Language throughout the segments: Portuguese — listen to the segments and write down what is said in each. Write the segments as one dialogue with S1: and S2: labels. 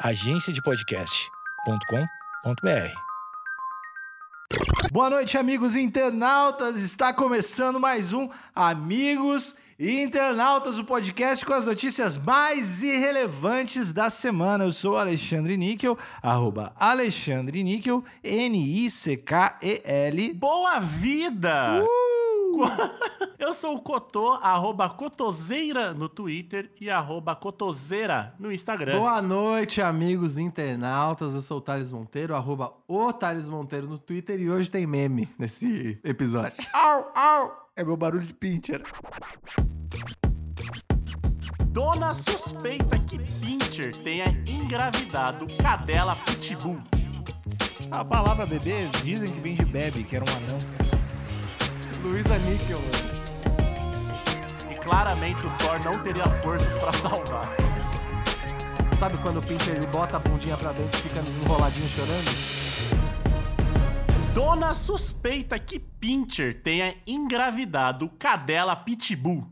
S1: agenciadepodcast.com.br. Boa noite, amigos internautas. Está começando mais um Amigos Internautas, o podcast com as notícias mais irrelevantes da semana. Eu sou Alexandre Níquel, arroba Alexandre Níquel, N-I-C-K-E-L.
S2: Boa vida!
S1: Uh!
S2: Eu sou o Cotô, arroba Cotoseira no Twitter e arroba Cotoseira no Instagram.
S3: Boa noite, amigos internautas. Eu sou o Thales Monteiro, arroba o Thales Monteiro no Twitter e hoje tem meme nesse episódio.
S1: Au, au! É meu barulho de pincher.
S2: Dona suspeita que Pincher tenha engravidado cadela pitbull.
S1: A palavra bebê dizem que vem de bebe, que era um anão.
S3: Luísa Níquel, mano.
S2: E claramente o Thor não teria forças pra salvar.
S3: Sabe quando o Pinter bota a bundinha pra dentro e fica enroladinho chorando?
S2: Dona suspeita que Pincher tenha engravidado cadela pitbull.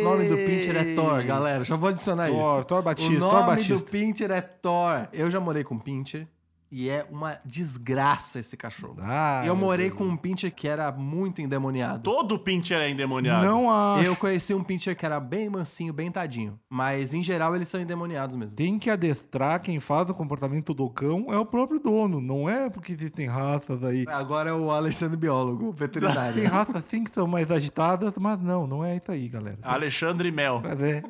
S3: O nome do Pinter é Thor, galera. Já vou adicionar
S1: Thor,
S3: isso.
S1: Thor Batista,
S3: o
S1: Thor
S3: nome
S1: Batista.
S3: do Pinter é Thor. Eu já morei com Pinter e é uma desgraça esse cachorro.
S1: Ah,
S3: eu morei com um Pincher que era muito endemoniado.
S2: Todo Pincher é endemoniado.
S1: Não acho.
S3: Eu conheci um Pincher que era bem mansinho, bem tadinho. Mas, em geral, eles são endemoniados mesmo.
S1: Tem que adestrar quem faz o comportamento do cão é o próprio dono, não é porque tem raças aí.
S3: Agora é o Alexandre Biólogo, o veterinário.
S1: Tem raças assim que são mais agitadas, mas não, não é isso aí, galera.
S2: Alexandre Mel.
S1: Mas é.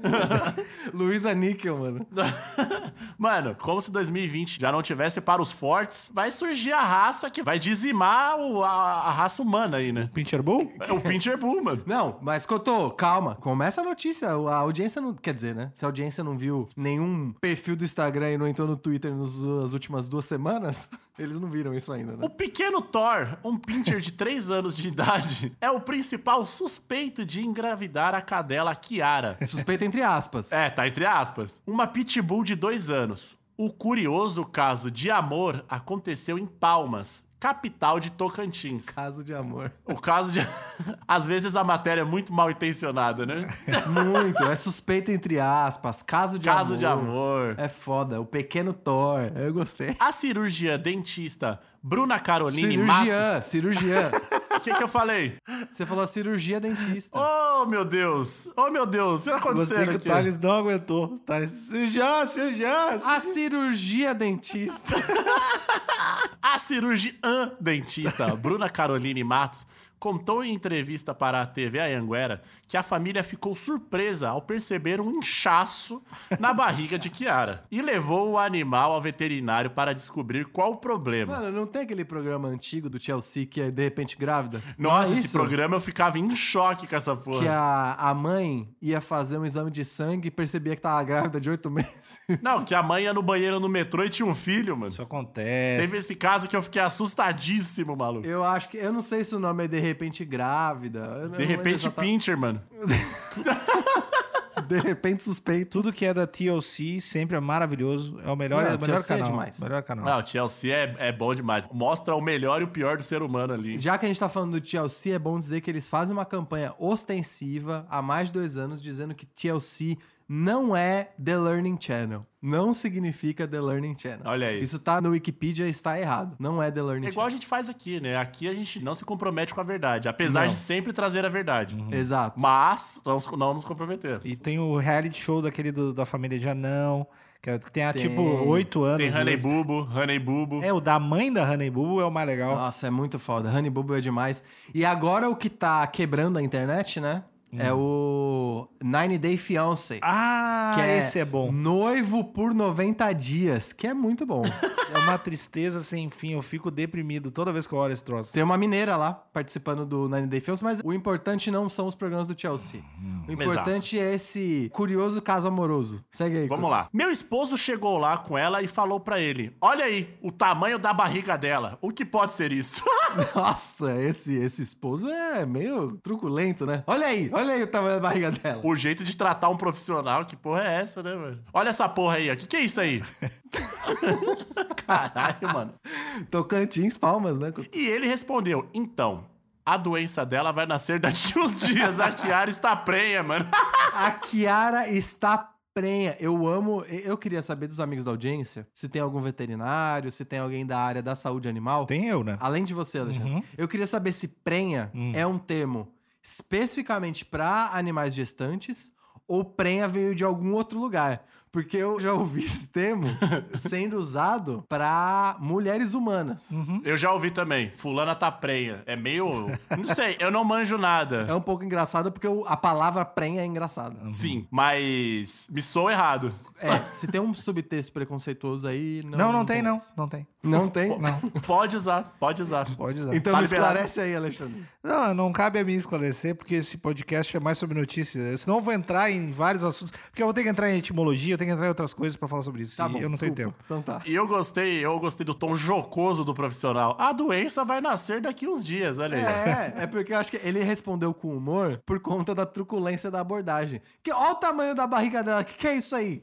S3: Luísa Níquel, mano.
S2: Mano, como se 2020 já não tivesse para os fortes, vai surgir a raça que vai dizimar o- a, a raça humana aí, né?
S1: Pincher Bull?
S2: É o Pincher Bull, mano.
S3: Não, mas Cotô, calma. Começa a notícia. A audiência não. Quer dizer, né? Se a audiência não viu nenhum perfil do Instagram e não entrou no Twitter nas últimas duas semanas, eles não viram isso ainda, né?
S2: O pequeno Thor, um pincher de 3 anos de idade, é o principal suspeito de engravidar a cadela Kiara.
S3: Suspeita entre aspas.
S2: É, tá entre aspas. Uma pitbull de 2 anos. O curioso caso de amor aconteceu em Palmas, capital de Tocantins.
S3: Caso de amor.
S2: O caso de. Às vezes a matéria é muito mal intencionada, né?
S3: Muito. É suspeita entre aspas. Caso de
S2: Caso
S3: amor.
S2: de amor.
S3: É foda. O pequeno Thor. Eu gostei.
S2: A cirurgia dentista Bruna Caroline
S3: Cirurgiã,
S2: Matos.
S3: cirurgiã.
S2: O que, que eu falei?
S3: Você falou cirurgia dentista.
S2: Oh, meu Deus! Oh, meu Deus! O que tá acontecendo
S1: que o
S2: aqui?
S1: Thales não aguentou. Thales, já, já.
S3: A cirurgia dentista.
S2: A cirurgiã dentista Bruna Caroline Matos contou em entrevista para a TV Anhanguera que a família ficou surpresa ao perceber um inchaço na barriga de Kiara e levou o animal ao veterinário para descobrir qual o problema.
S3: Mano, não tem aquele programa antigo do Chelsea que é de repente grávida?
S2: Nossa,
S3: Não é
S2: esse programa eu ficava em choque com essa porra.
S3: Que a, a mãe ia fazer um exame de sangue e percebia que tava grávida de oito meses.
S2: Não, que a mãe ia no banheiro no metrô e tinha um filho, mano.
S1: Isso acontece.
S2: Teve esse caso que eu fiquei assustadíssimo, maluco.
S3: Eu acho que. Eu não sei se o nome é de repente grávida.
S2: De repente,
S3: exata-
S2: Pincher, mano.
S3: De repente suspeito.
S1: Tudo que é da TLC sempre é maravilhoso. É o melhor,
S3: Não,
S1: é o melhor
S3: TLC é
S1: canal.
S3: demais.
S1: Melhor canal.
S2: Não, o Chelsea é, é bom demais. Mostra o melhor e o pior do ser humano ali.
S3: Já que a gente tá falando do TLC, é bom dizer que eles fazem uma campanha ostensiva há mais de dois anos dizendo que TLC não é The Learning Channel. Não significa The Learning Channel.
S2: Olha aí.
S3: Isso tá no Wikipedia e está errado. Não é The Learning
S2: É igual a
S3: Channel.
S2: gente faz aqui, né? Aqui a gente não se compromete com a verdade, apesar
S3: Não.
S2: de sempre trazer a verdade.
S3: Exato.
S2: Mas não, nos- não nos comprometemos.
S1: E tem o reality show daquele do- da família de anão, que é- tem há
S3: Tem.
S1: tipo oito anos.
S2: Tem Honey Bubo, Honey Bubo.
S1: É, o da mãe da Honey Boo é o mais legal.
S3: Nossa, é muito foda. Honey Bubble é demais. E agora o que tá quebrando a internet, né? É o Nine Day Fiancé.
S1: Ah,
S3: que é
S1: esse é bom.
S3: Noivo por 90 dias, que é muito bom.
S1: É uma tristeza sem fim. Eu fico deprimido toda vez que eu olho esse troço.
S3: Tem uma mineira lá participando do Nine Day Fiancé, mas o importante não são os programas do Chelsea. O importante é esse curioso caso amoroso. Segue aí.
S2: Vamos lá. Meu esposo chegou lá com ela e falou pra ele: Olha aí, o tamanho da barriga dela. O que pode ser isso?
S3: Nossa, esse, esse esposo é meio truculento, né? Olha aí, olha aí o tamanho da barriga dela.
S2: o jeito de tratar um profissional, que porra é essa, né, mano? Olha essa porra aí, ó. Que que é isso aí? Caralho, mano.
S3: Tocantins, palmas, né?
S2: E ele respondeu: Então, a doença dela vai nascer daqui uns dias. A Kiara está prenha, mano.
S3: A Kiara está prenha. Eu amo. Eu queria saber dos amigos da audiência se tem algum veterinário, se tem alguém da área da saúde animal.
S1: Tem eu, né?
S3: Além de você, Alexandre.
S1: Uhum.
S3: Eu queria saber se prenha
S1: Hum.
S3: é um termo especificamente para animais gestantes ou prenha veio de algum outro lugar. Porque eu já ouvi esse termo sendo usado para mulheres humanas.
S1: Uhum.
S2: Eu já ouvi também. Fulana tá prenha. É meio. Não sei, eu não manjo nada.
S3: É um pouco engraçado porque a palavra prenha é engraçada.
S2: Sim, mas me sou errado.
S3: É, se tem um subtexto preconceituoso aí. Não,
S1: Não, não, tem, não. Não tem.
S3: Não tem?
S1: Não,
S2: Pode usar, pode usar.
S1: pode usar.
S3: Então
S2: Tá
S3: me
S2: liberado.
S3: esclarece aí, Alexandre.
S1: Não, não cabe a mim esclarecer, porque esse podcast é mais sobre notícias. Senão eu vou entrar em vários assuntos. Porque eu vou ter que entrar em etimologia, eu tenho que entrar em outras coisas pra falar sobre isso.
S3: Tá
S1: e
S3: bom,
S1: eu não tenho
S3: desculpa.
S1: tempo.
S3: Então tá.
S2: E eu gostei, eu gostei do tom jocoso do profissional. A doença vai nascer daqui uns dias, olha aí.
S3: É, é porque eu acho que ele respondeu com humor por conta da truculência da abordagem. Que olha o tamanho da barriga dela, que que é isso aí?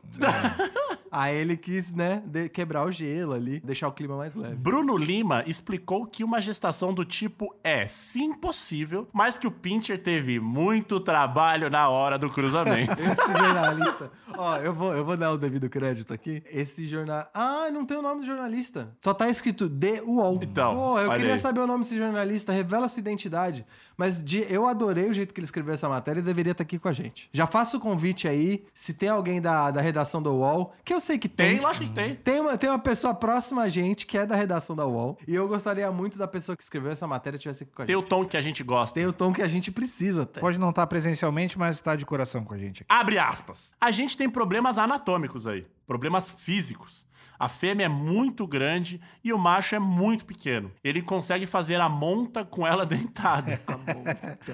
S3: Aí ele quis, né, quebrar o gelo ali, deixar o clima mais leve.
S2: Bruno Lima explicou que uma gestação do tipo é sim possível, mas que o Pincher teve muito trabalho na hora do cruzamento.
S3: Esse jornalista. Ó, eu vou, eu vou dar o devido crédito aqui. Esse jornal. Ah, não tem o nome do jornalista. Só tá escrito The UOL.
S2: Então,
S3: Pô, eu queria
S2: aí.
S3: saber o nome desse jornalista, revela sua identidade. Mas de- eu adorei o jeito que ele escreveu essa matéria e deveria estar aqui com a gente. Já faço o convite aí, se tem alguém da, da redação da UOL, que eu sei que tem.
S2: Tem, lógico que tem.
S3: Tem uma, tem uma pessoa próxima a gente que é da redação da UOL. E eu gostaria muito da pessoa que escreveu essa matéria tivesse aqui com a
S2: Tem
S3: gente.
S2: o tom que a gente gosta.
S3: Tem o tom que a gente precisa até.
S1: Pode não estar presencialmente, mas está de coração com a gente aqui.
S2: Abre aspas. A gente tem problemas anatômicos aí, problemas físicos. A fêmea é muito grande e o macho é muito pequeno. Ele consegue fazer a monta com ela deitada.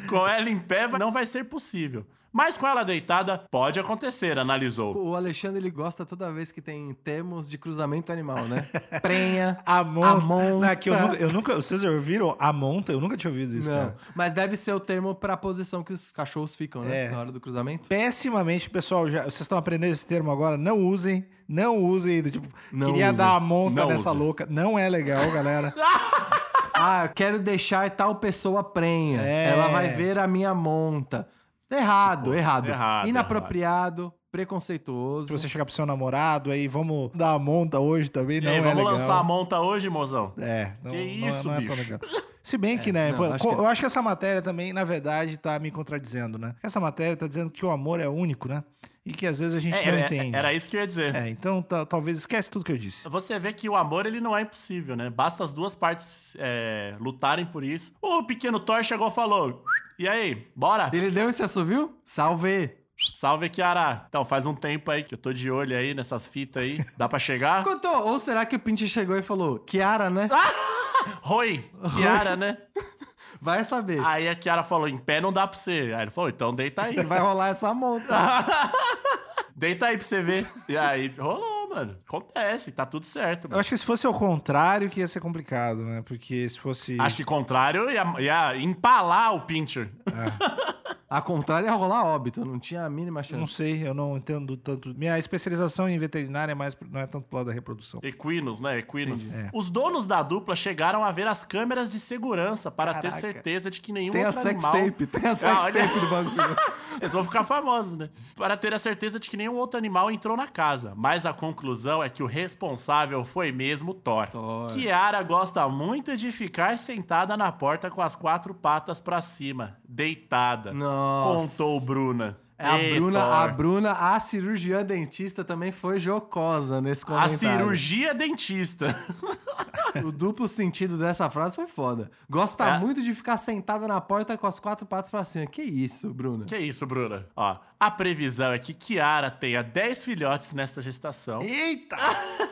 S2: com ela em pé não vai ser possível. Mas com ela deitada pode acontecer, analisou.
S3: O Alexandre ele gosta toda vez que tem termos de cruzamento animal, né? Prenha,
S1: A monta.
S3: A monta.
S1: Não, é que eu, nunca, eu nunca- Vocês ouviram a monta? Eu nunca tinha ouvido isso,
S3: Não,
S1: cara.
S3: mas deve ser o termo pra posição que os cachorros ficam, né?
S1: É.
S3: Na hora do cruzamento.
S1: Pessimamente, pessoal, já, vocês estão aprendendo esse termo agora, não usem, não usem, tipo,
S3: Não
S1: queria
S3: usem.
S1: dar a monta
S2: Não
S1: nessa
S2: usem.
S1: louca. Não é legal, galera.
S3: Ah, eu quero deixar tal pessoa prenha.
S1: É.
S3: Ela vai ver a minha monta. Errado, errado.
S2: errado,
S3: Inapropriado, preconceituoso.
S1: Se você chegar pro seu namorado, aí vamos dar a monta hoje também,
S2: E
S1: não
S2: aí,
S1: é
S2: vamos
S1: legal.
S2: lançar a monta hoje, mozão?
S1: É, não,
S2: Que
S1: não-
S2: isso,
S1: não é
S2: bicho.
S1: legal. Se bem que, né,
S3: não,
S1: pô,
S3: acho que-
S1: eu acho que essa matéria também, na verdade, tá me contradizendo, né? Essa matéria tá dizendo que o amor é único, né? E que às vezes a gente
S2: É,
S1: não
S2: é,
S1: entende.
S2: era isso que eu ia dizer.
S1: É, então tá- talvez esquece tudo que eu disse.
S2: Você vê que o amor ele não é impossível, né? Basta as duas partes é, lutarem por isso. O pequeno Thor chegou e falou: E aí, bora?
S3: Ele deu esse assovio? Salve!
S2: Salve, Kiara. Então, faz um tempo aí que eu tô de olho aí nessas fitas aí. Dá pra chegar?
S3: Contou. Ou será que o Pinch chegou e falou, Kiara, né?
S2: Roi, Kiara, né?
S3: Vai saber.
S2: Aí a Kiara falou: Em pé não dá pra você. Aí ele falou: Então deita aí.
S3: Vai rolar essa monta.
S2: Deita aí pra você ver. E aí rolou, mano. Acontece, tá tudo certo.
S1: Eu
S2: Mano.
S1: acho que se fosse ao contrário que ia ser complicado, né? Porque se fosse...
S2: Acho que contrário ia, ia empalar o Pincher.
S3: A contrário ia rolar óbito. Não tinha a mínima
S1: Não
S3: chance.
S1: sei, eu não entendo tanto. Minha especialização em veterinária é mais, não é tanto pro lado da reprodução.
S2: Equinos, né? Equinos.
S1: É.
S2: Os donos da dupla chegaram a ver as câmeras de segurança para ter
S3: Caraca.
S2: certeza de que nenhum
S3: Tem a
S2: outro animal...
S3: Tem a
S2: Ah,
S3: sex
S2: olha-
S3: tape do bagulho.
S2: Eles vão ficar famosos, né? Para ter a certeza de que nenhum outro animal entrou na casa. Mas a conclusão é que o responsável foi mesmo Thor.
S3: Thor.
S2: Kiara gosta muito de ficar sentada na porta com as quatro patas pra cima, deitada.
S3: Nossa.
S2: Contou Bruna.
S3: A
S2: Ei,
S3: Bruna,
S2: Thor.
S3: a Bruna, a cirurgiã dentista também foi jocosa nesse
S2: A
S3: comentário.
S2: cirurgia dentista.
S3: O duplo sentido dessa frase foi foda. Gosta
S2: É.
S3: muito de ficar sentada na porta com as quatro patas pra cima. Que isso, Bruna?
S2: Que isso, Bruna? Ó, a previsão é que Kiara tenha 10 filhotes nesta gestação.
S1: Eita!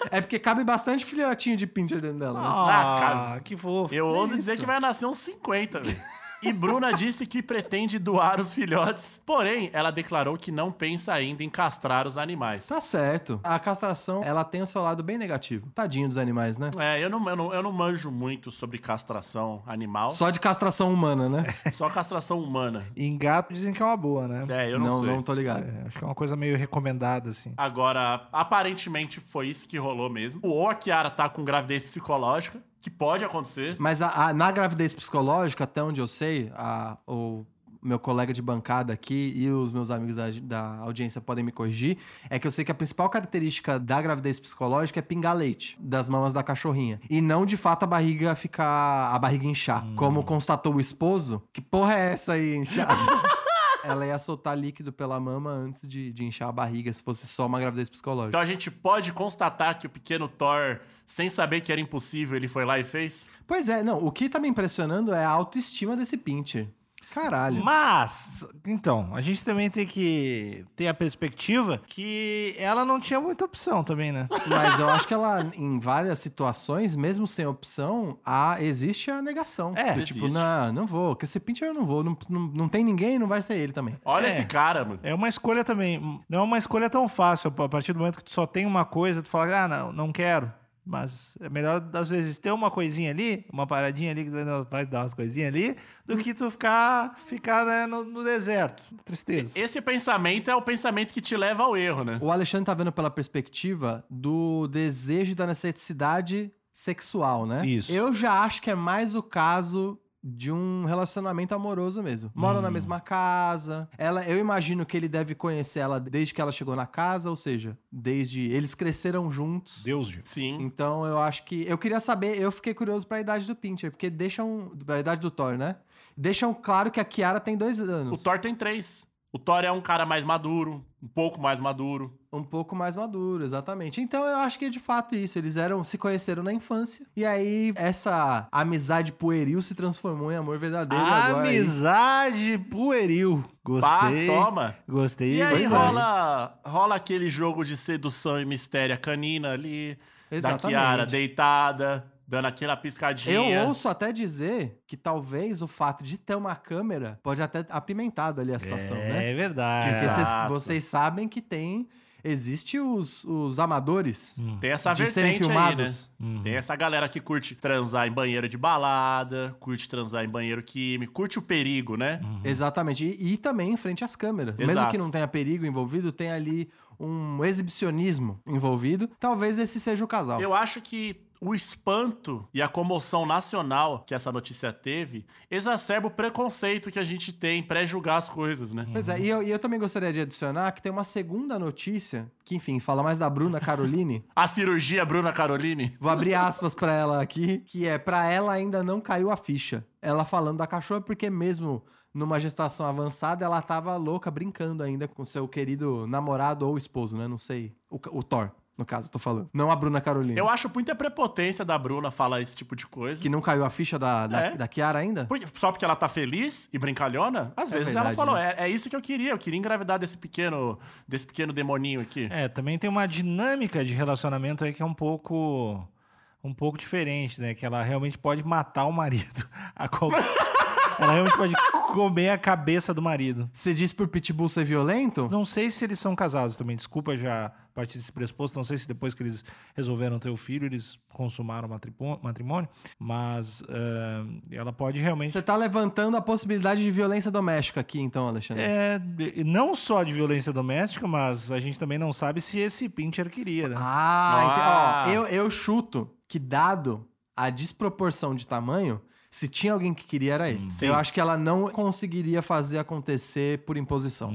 S3: É porque cabe bastante filhotinho de pincher dentro dela. né?
S2: Ah,
S1: Ah,
S2: cara.
S1: que fofo.
S2: Eu
S3: Que
S2: ouso
S3: isso?
S2: dizer que vai nascer uns 50, velho. E Bruna disse que pretende doar os filhotes, porém, ela declarou que não pensa ainda em castrar os animais.
S3: Tá certo. A castração, ela tem o seu lado bem negativo. Tadinho dos animais, né?
S2: É, eu não, eu, não, eu não manjo muito sobre castração animal, só,
S3: Só de castração humana, né?
S2: castração humana.
S1: Em gato dizem que é uma boa, né?
S2: É, eu não,
S3: não,
S2: sei.
S3: não tô ligado.
S1: É, acho que é uma coisa meio recomendada, assim.
S2: Agora, aparentemente foi isso que rolou mesmo. Ou a Kiara tá com gravidez psicológica, que pode acontecer.
S3: Mas a- a- na gravidez psicológica, até onde eu sei, a, o, meu colega de bancada aqui e os meus amigos da, da audiência podem me corrigir, é que eu sei que a principal característica da gravidez psicológica é pingar leite das mamas da cachorrinha. E não, de fato, a barriga ficar... a barriga inchar. Como constatou o esposo, que porra é essa aí, inchada? Ela ia soltar líquido pela mama antes de, de inchar a barriga, se fosse só uma gravidez psicológica.
S2: Então a gente pode constatar que o pequeno Thor, sem saber que era impossível, ele foi lá e fez?
S3: Pois é, não, o que tá me impressionando é a autoestima desse Pincher. Caralho.
S1: Mas, então, a gente também tem que ter a perspectiva que ela não tinha muita opção também, né?
S3: Mas eu acho que ela, em várias situações, mesmo sem opção, há, existe a negação.
S1: É,
S3: Do tipo, não, não vou, que esse Pincher eu não vou, não, não, não tem ninguém, não vai ser ele também.
S2: Olha
S1: É.
S2: esse cara, mano.
S1: É uma escolha também. Não é uma escolha tão fácil. A partir do momento que tu só tem uma coisa, tu fala, ah, não, não quero. Mas é melhor, às vezes, ter uma coisinha ali, uma paradinha ali, que tu vai dar- umas coisinhas ali, do que tu ficar, ficar né, no, no deserto. Tristeza.
S2: Esse pensamento é o pensamento que te leva ao erro, né?
S3: O Alexandre tá vendo pela perspectiva do desejo e da necessidade sexual, né?
S1: Isso.
S3: Eu já acho que é mais o caso de um relacionamento amoroso mesmo. Moram na mesma casa. Ela, eu imagino que ele deve conhecer ela desde que ela chegou na casa, ou seja, desde eles cresceram juntos.
S1: Deus, Gil.
S2: Sim.
S3: Então eu acho que eu queria saber, eu fiquei curioso pra idade do Pincher, porque deixam a idade do Thor, né? Deixam claro que a Kiara tem dois
S2: O
S3: anos.
S2: Thor tem três. O Thor é um cara mais maduro, um pouco mais maduro.
S3: Um pouco mais maduro, exatamente. Então eu acho que é de fato isso. Eles eram, se conheceram na infância. E aí, essa amizade pueril se transformou em amor verdadeiro. e agora
S1: Amizade pueril. Gostei.
S2: Pá, toma.
S1: Gostei.
S2: E aí
S1: gostei.
S2: rola, rola aquele jogo de sedução e mistério, canina ali, da
S3: Exatamente.
S2: Kiara deitada, dando aquela piscadinha.
S3: Eu ouço até dizer que talvez o fato de ter uma câmera pode até apimentado ali a situação, né?
S1: É verdade.
S3: Porque vocês, vocês sabem que tem. Existe os, os amadores
S2: Tem essa
S3: de serem
S2: vertente
S3: filmados.
S2: aí, né? Tem essa galera que curte transar em banheiro de balada, curte transar em banheiro químico, curte o perigo, né?
S3: Exatamente. E, e também em frente às câmeras. Mesmo
S2: Exato.
S3: que não tenha perigo envolvido, tem ali um exibicionismo envolvido. Talvez esse seja o casal.
S2: Eu acho que o espanto e a comoção nacional que essa notícia teve exacerba o preconceito que a gente tem em pré-julgar as coisas, né?
S3: Pois é, e eu, e eu também gostaria de adicionar que tem uma segunda notícia, que enfim, fala mais da Bruna Caroline.
S2: A cirurgia Bruna Caroline.
S3: Vou abrir aspas pra ela aqui, que é pra ela ainda não caiu a ficha. Ela falando da cachorra porque mesmo numa gestação avançada ela tava louca brincando ainda com seu querido namorado ou esposo, né? Não sei. O, o Thor, no caso, tô falando. Não a Bruna Caroline.
S2: Eu acho muita prepotência da Bruna falar esse tipo de coisa.
S3: Que não caiu a ficha da, da,
S2: É.
S3: da Kiara ainda?
S2: Porque- só porque ela tá feliz e brincalhona? Às
S3: É
S2: vezes ela
S3: verdade,
S2: falou,
S3: né?
S2: é, é isso que eu queria, eu queria engravidar desse pequeno, desse pequeno demoninho aqui.
S1: É, também tem uma dinâmica de relacionamento aí que é um pouco um pouco diferente, né? Que ela realmente pode matar o marido. A qualquer... ela realmente pode comer a cabeça do marido.
S3: Você diz por Pitbull ser violento?
S1: Não sei se eles são casados também, desculpa já partir desse pressuposto, não sei se depois que eles resolveram ter o filho, eles consumaram o matrimônio, mas ah, ela pode realmente...
S3: Você tá levantando a possibilidade de violência doméstica aqui, então, Alexandre.
S1: É, não só de violência doméstica, mas a gente também não sabe se esse Pincher queria, né?
S3: Ah,
S2: Ah.
S3: ó, eu, eu chuto que dado a desproporção de tamanho, se tinha alguém que queria era ele.
S2: Sim.
S3: Eu acho que ela não conseguiria fazer acontecer por imposição.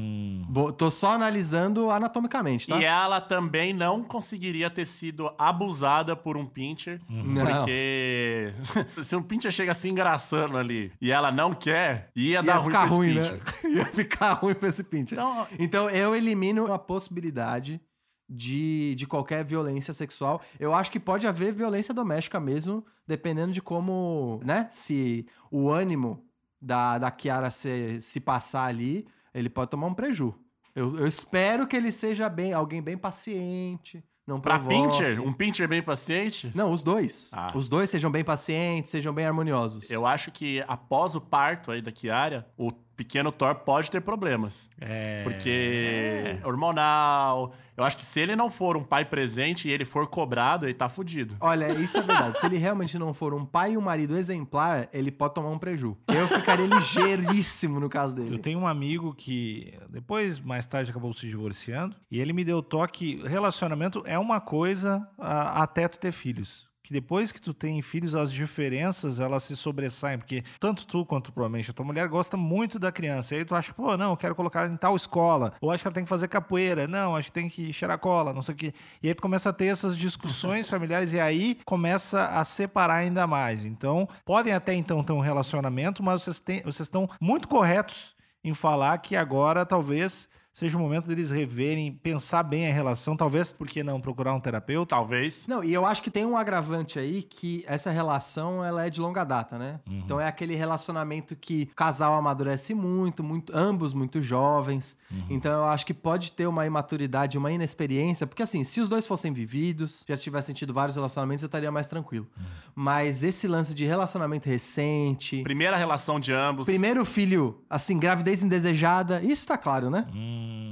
S3: Vou- tô só analisando anatomicamente, tá?
S2: E ela também não conseguiria ter sido abusada por um pincher,
S3: Não.
S2: porque se um pincher chega se engraçando ali e ela não quer, ia, dar
S3: Ia
S2: ruim
S3: ficar
S2: pra esse
S3: ruim,
S2: pincher.
S3: né? Ia ficar ruim pra esse pincher.
S2: Então,
S3: Então eu elimino a possibilidade de, de qualquer violência sexual. Eu acho que pode haver violência doméstica mesmo, dependendo de como, né? Se o ânimo da, da Kiara se, se passar ali, ele pode tomar um preju. Eu, eu espero que ele seja bem, alguém bem paciente, não
S2: pra
S3: provoque.
S2: pincher, um pincher bem paciente,
S3: Não, os dois.
S2: Ah.
S3: Os dois sejam bem pacientes, sejam bem harmoniosos.
S2: eu acho que após o parto aí da Kiara, o pequeno Thor pode ter problemas.
S1: É...
S2: Porque hormonal. Eu acho que se ele não for um pai presente e ele for cobrado, ele tá fudido.
S3: Olha, isso é verdade. Se ele realmente não for um pai e um marido exemplar, ele pode tomar um preju. Eu ficaria ligeiríssimo no caso
S1: Eu
S3: dele.
S1: tenho um amigo que depois, mais tarde, acabou se divorciando. E ele me deu toque: relacionamento é uma coisa a- até tu ter filhos. Que depois que tu tem filhos, as diferenças elas se sobressaem, porque tanto tu quanto provavelmente a tua mulher gosta muito da criança. E aí tu acha, pô, não, eu quero colocar em tal escola, ou acho que ela tem que fazer capoeira, não, acho que tem que cheirar cola, não sei o quê. E aí tu começa a ter essas discussões familiares e aí começa a separar ainda mais. Então, podem até então ter um relacionamento, mas vocês, têm, vocês estão muito corretos em falar que agora talvez seja o momento deles reverem, pensar bem a relação, talvez, por que não procurar um terapeuta?
S2: Talvez.
S3: Não, e eu acho que tem um agravante aí que essa relação ela é de longa data, né?
S1: Uhum.
S3: Então é aquele relacionamento que o casal amadurece muito, muito ambos muito jovens.
S1: Uhum.
S3: Então eu acho que pode ter uma imaturidade, uma inexperiência, porque assim, se os dois fossem vividos, já tivessem tido vários relacionamentos, eu estaria mais tranquilo.
S1: Uhum.
S3: Mas esse lance de relacionamento recente,
S2: Primeira relação de ambos.
S3: primeiro filho, assim, gravidez indesejada, isso tá claro, né?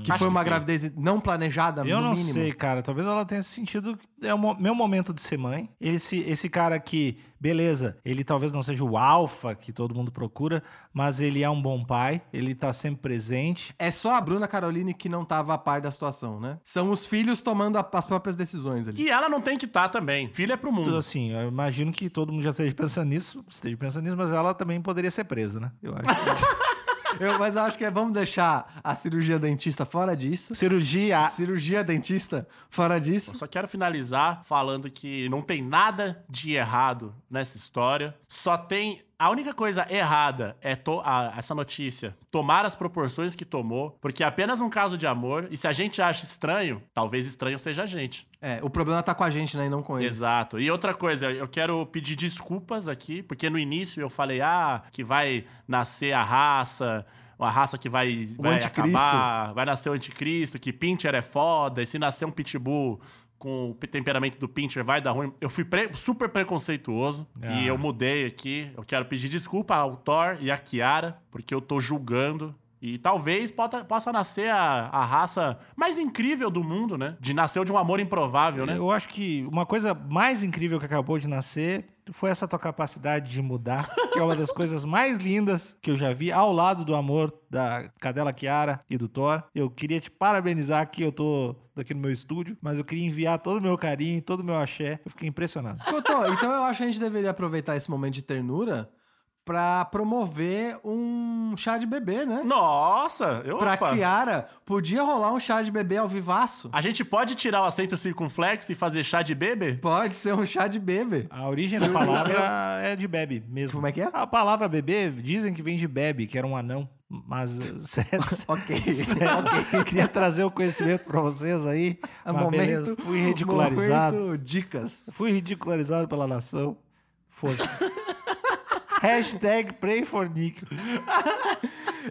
S3: Que
S2: Acho
S3: foi
S2: que
S3: uma
S2: sim.
S3: gravidez não planejada,
S1: Eu
S3: no
S1: não
S3: mínimo.
S1: sei, cara. Talvez ela tenha sentido. É o meu momento de ser mãe. Esse, esse cara aqui, beleza, ele talvez não seja o alfa que todo mundo procura, mas ele é um bom pai, ele tá sempre presente.
S3: É só a Bruna Caroline que não tava a par da situação, né? São os filhos tomando a- as próprias decisões ali.
S2: E ela não tem que estar também. Filho é pro
S1: Tudo
S2: mundo.
S1: assim, eu imagino que todo mundo já esteja pensando nisso, esteja pensando nisso, mas ela também poderia ser presa, né? Eu acho.
S3: Eu- mas eu acho que é, vamos deixar a cirurgia dentista fora disso.
S1: Cirurgia.
S3: Cirurgia dentista fora disso.
S2: Eu só quero finalizar falando que não tem nada de errado nessa história. Só tem. A única coisa errada é a- essa notícia tomar as proporções que tomou, porque é apenas um caso de amor. E se a gente acha estranho, talvez estranho seja a gente.
S3: É, o problema tá com a gente, né? E não com eles.
S2: Exato. E outra coisa, eu quero pedir desculpas aqui, porque no início eu falei, ah, que vai nascer a raça. Uma raça que vai, vai
S3: anticristo.
S2: acabar, vai nascer o anticristo, que Pincher é foda, e se nascer um pitbull com o temperamento do Pincher vai dar ruim. Eu fui pre- super preconceituoso
S1: Ah.
S2: e eu mudei aqui. Eu quero pedir desculpa ao Thor e à Kiara, porque eu tô julgando. E talvez pota- possa nascer a, a raça mais incrível do mundo, né? De nascer de um amor improvável, né?
S1: Eu acho que uma coisa mais incrível que acabou de nascer foi essa tua capacidade de mudar, que é uma das coisas mais lindas que eu já vi ao lado do amor da cadela Kiara e do Thor. Eu queria te parabenizar aqui, eu tô aqui no meu estúdio, mas eu queria enviar todo o meu carinho, todo o meu axé. Eu fiquei impressionado.
S3: Cotô, então eu acho que a gente deveria aproveitar esse momento de ternura pra promover um chá de bebê, né?
S2: Nossa! Eu,
S3: Pra
S2: opa.
S3: Kiara, podia rolar um chá de bebê ao vivaço.
S2: A gente pode tirar o acento circunflexo e fazer chá de bebê?
S3: Pode ser um chá de bebê.
S1: A origem da palavra é de bebe mesmo.
S3: Como é que é?
S1: A palavra bebê dizem que vem de bebe, que era um anão. Mas
S3: Ok.
S1: eu queria trazer o conhecimento pra vocês aí.
S3: É
S1: Mas beleza, fui ridicularizado.
S3: momento dicas.
S1: Fui ridicularizado pela nação. Força. Hashtag pray for Nico.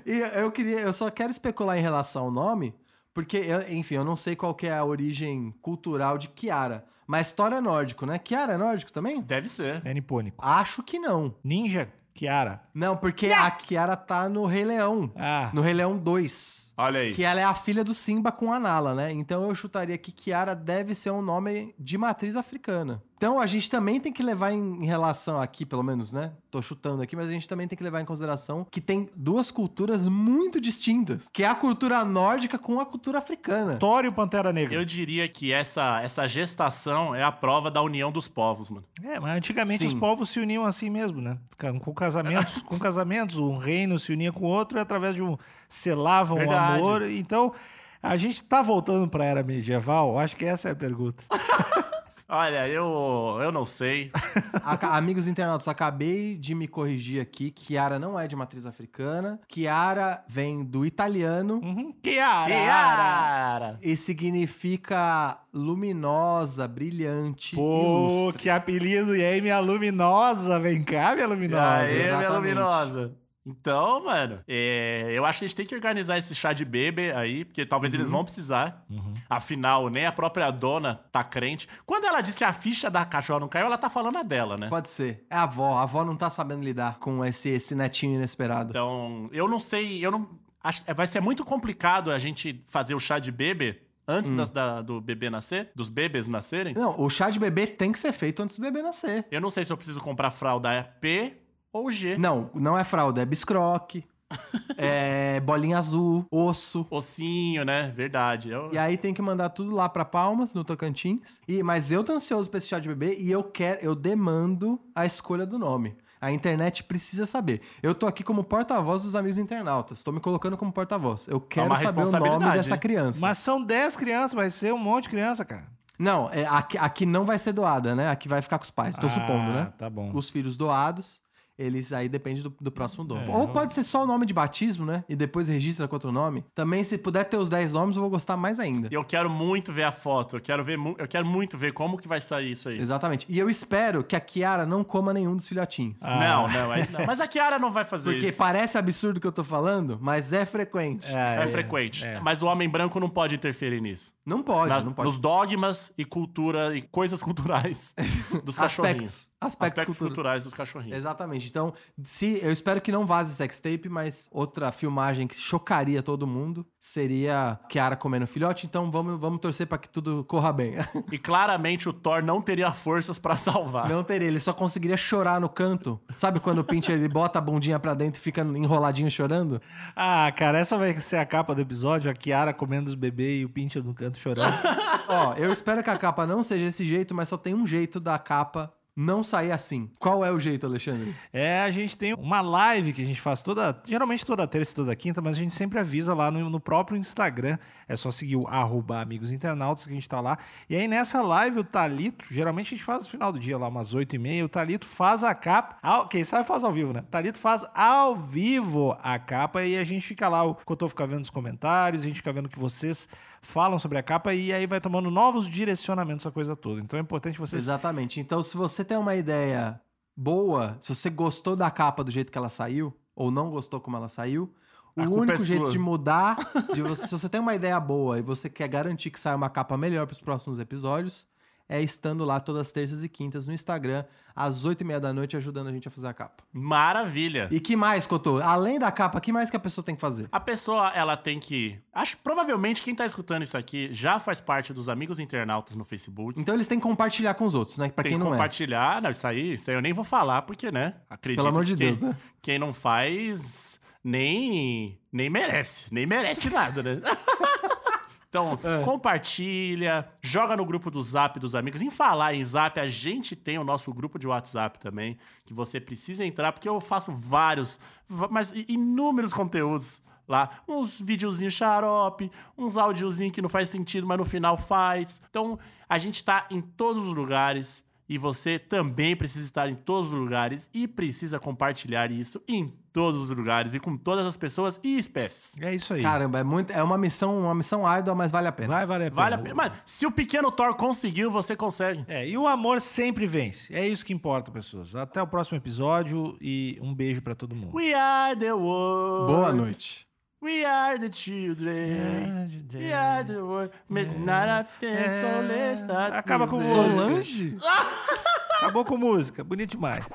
S3: E eu queria, eu só quero especular em relação ao nome, porque, eu- enfim, eu não sei qual que é a origem cultural de Kiara. Mas Thor é nórdico, né? Kiara é nórdico também?
S2: Deve ser.
S1: É nipônico.
S3: Acho que não.
S1: Ninja Kiara.
S3: Não, porque a Kiara tá no Rei Leão.
S1: Ah,
S3: No Rei Leão 2.
S2: Olha aí.
S3: Que ela é a filha do Simba com a Nala, né? Então eu chutaria que Kiara deve ser um nome de matriz africana. Então a gente também tem que levar em relação aqui, pelo menos, né? Tô chutando aqui, mas a gente também tem que levar em consideração que tem duas culturas muito distintas, que é a cultura nórdica com a cultura africana.
S1: Thor e o Pantera Negra.
S2: Eu diria que essa, essa gestação é a prova da união dos povos, mano.
S1: É, mas antigamente
S3: Sim.
S1: os povos se uniam assim mesmo, né? Com casamentos, com casamentos, um reino se unia com o outro e através de um selavam o
S2: Verdade.
S1: amor. Então, a gente tá voltando pra era medieval? Acho que essa é a pergunta.
S2: Olha, eu, eu não sei.
S3: Aca- Amigos internautas, acabei de me corrigir aqui. Kiara não é de matriz africana. Kiara vem do italiano
S1: Uhum. Kiara!
S2: Kiara!
S3: e significa luminosa, brilhante,
S1: Pô,
S3: ilustre.
S1: que apelido! E aí, minha luminosa? Vem cá, minha luminosa.
S2: Aê, minha
S3: exatamente.
S2: luminosa. Então, mano, é, eu acho que a gente tem que organizar esse chá de bebê aí, porque talvez eles vão precisar. Afinal, nem a própria dona tá crente. Quando ela diz que a ficha da cachorra não caiu, ela tá falando a dela, né?
S3: Pode ser. É a avó. A avó não tá sabendo lidar com esse, esse netinho inesperado.
S2: Então, eu não sei, eu não. Acho, vai ser muito complicado a gente fazer o chá de bebê antes das- da- do bebê nascer, dos bebês nascerem.
S3: Não, o chá de bebê tem que ser feito antes do bebê nascer.
S2: Eu não sei se eu preciso comprar fralda P ou G.
S3: Não, não é fralda, é biscroque. é é, bolinha azul, osso.
S2: Ossinho, né? Verdade. Eu-
S3: E aí tem que mandar tudo lá pra Palmas, no Tocantins. E, mas eu tô ansioso pra esse chá de bebê e eu quero, eu demando a escolha do nome. A internet precisa saber. Eu tô aqui como porta-voz dos amigos internautas. Tô me colocando como porta-voz. Eu quero
S2: uma
S3: saber o nome dessa
S2: hein?
S3: criança.
S1: Mas são 10 crianças, vai ser um monte de criança, cara.
S3: Não, é, aqui, aqui não vai ser doada, né? Aqui vai ficar com os pais. Tô
S1: Ah,
S3: supondo, né?
S1: tá bom.
S3: Os filhos doados, eles aí depende do, do próximo dono.
S1: É,
S3: Ou
S1: eu-
S3: pode ser só o nome de batismo, né? E depois registra com outro nome. Também, se puder ter os 10 nomes, eu vou gostar mais ainda.
S2: Eu quero muito ver a foto. Eu quero, ver, mu- eu quero muito ver como que vai sair isso aí.
S3: Exatamente. E eu espero que a Kiara não coma nenhum dos filhotinhos.
S2: Não, não, aí não. Mas a Kiara não vai fazer
S3: Porque
S2: isso.
S3: parece absurdo o que eu tô falando, mas é frequente.
S2: É, frequente. Mas o homem branco não pode interferir nisso.
S3: Não pode,
S2: Na-
S3: não pode.
S2: Nos dogmas e cultura e coisas culturais dos cachorrinhos.
S3: Aspectos. Aspectos cultura-
S2: culturais dos cachorrinhos.
S3: Exatamente. Então, se eu espero que não vaze sextape, mas outra filmagem que chocaria todo mundo seria Kiara comendo filhote. Então vamos, vamos torcer pra que tudo corra bem.
S2: E claramente o Thor não teria forças pra salvar.
S3: Não teria, ele só conseguiria chorar no canto. Sabe quando o Pincher ele bota a bundinha pra dentro e fica enroladinho chorando?
S1: Ah, cara, essa vai ser a capa do episódio, a Kiara comendo os bebês e o Pincher no canto chorando.
S3: Ó, eu espero que a capa não seja esse jeito, mas só tem um jeito da capa não sair assim. Qual é o jeito, Alexandre?
S1: É, a gente tem uma live que a gente faz toda, geralmente toda terça e toda quinta, mas a gente sempre avisa lá no, no próprio Instagram. É só seguir o arroba amigos internautas que a gente tá lá. E aí nessa live o Talito, geralmente a gente faz no final do dia lá, umas 8 e meia, o Talito faz a capa. Ao, quem sabe faz ao vivo, né? O Talito faz ao vivo a capa e a gente fica lá, o Cotô fica vendo os comentários, a gente fica vendo que vocês falam sobre a capa e aí vai tomando novos direcionamentos a coisa toda. Então é importante vocês
S3: Exatamente. Então, se você tem uma ideia boa, se você gostou da capa do jeito que ela saiu, ou não gostou como ela saiu, o
S2: A culpa
S3: único
S2: é
S3: jeito de mudar, de você- se você tem uma ideia boa e você quer garantir que saia uma capa melhor para os próximos episódios, é estando lá todas as terças e quintas no Instagram, às oito e meia da noite, ajudando a gente a fazer a capa.
S2: Maravilha.
S3: E que mais, Cotô? Além da capa, que mais que a pessoa tem que fazer?
S2: A pessoa, ela tem que. Acho que provavelmente quem tá escutando isso aqui já faz parte dos amigos internautas no Facebook.
S3: Então eles têm que compartilhar com os outros, né? Pra
S2: tem
S3: quem
S2: que
S3: não é.
S2: compartilhar. Não, isso aí, isso aí eu nem vou falar, porque, né? Acredito
S3: Pelo amor de
S2: que quem,
S3: Deus, né?
S2: quem não faz nem, nem merece. Nem merece nada, né? Então,
S3: É.
S2: compartilha, joga no grupo do Zap dos amigos. Em falar em Zap, a gente tem o nosso grupo de WhatsApp também, que você precisa entrar, porque eu faço vários, mas inúmeros conteúdos lá. Uns videozinhos xarope, uns áudiozinhos que não faz sentido, mas no final faz. Então, a gente tá em todos os lugares. E você também precisa estar em todos os lugares e precisa compartilhar isso em todos os lugares e com todas as pessoas e espécies.
S1: É isso aí.
S3: Caramba, é, muito, é uma missão, uma missão árdua, mas vale a pena.
S1: vai valer a pena.
S2: Vale a pena. Mano, se o pequeno Thor conseguiu, você consegue.
S1: É, e o amor sempre vence. É isso que importa, pessoas. Até o próximo episódio e um beijo pra todo mundo.
S2: We are the world.
S3: Boa noite.
S2: We are the children. We are the world. Mas nada tem, so let's not
S1: Acaba com música.
S3: Solange?
S1: Acabou com música. Bonito demais.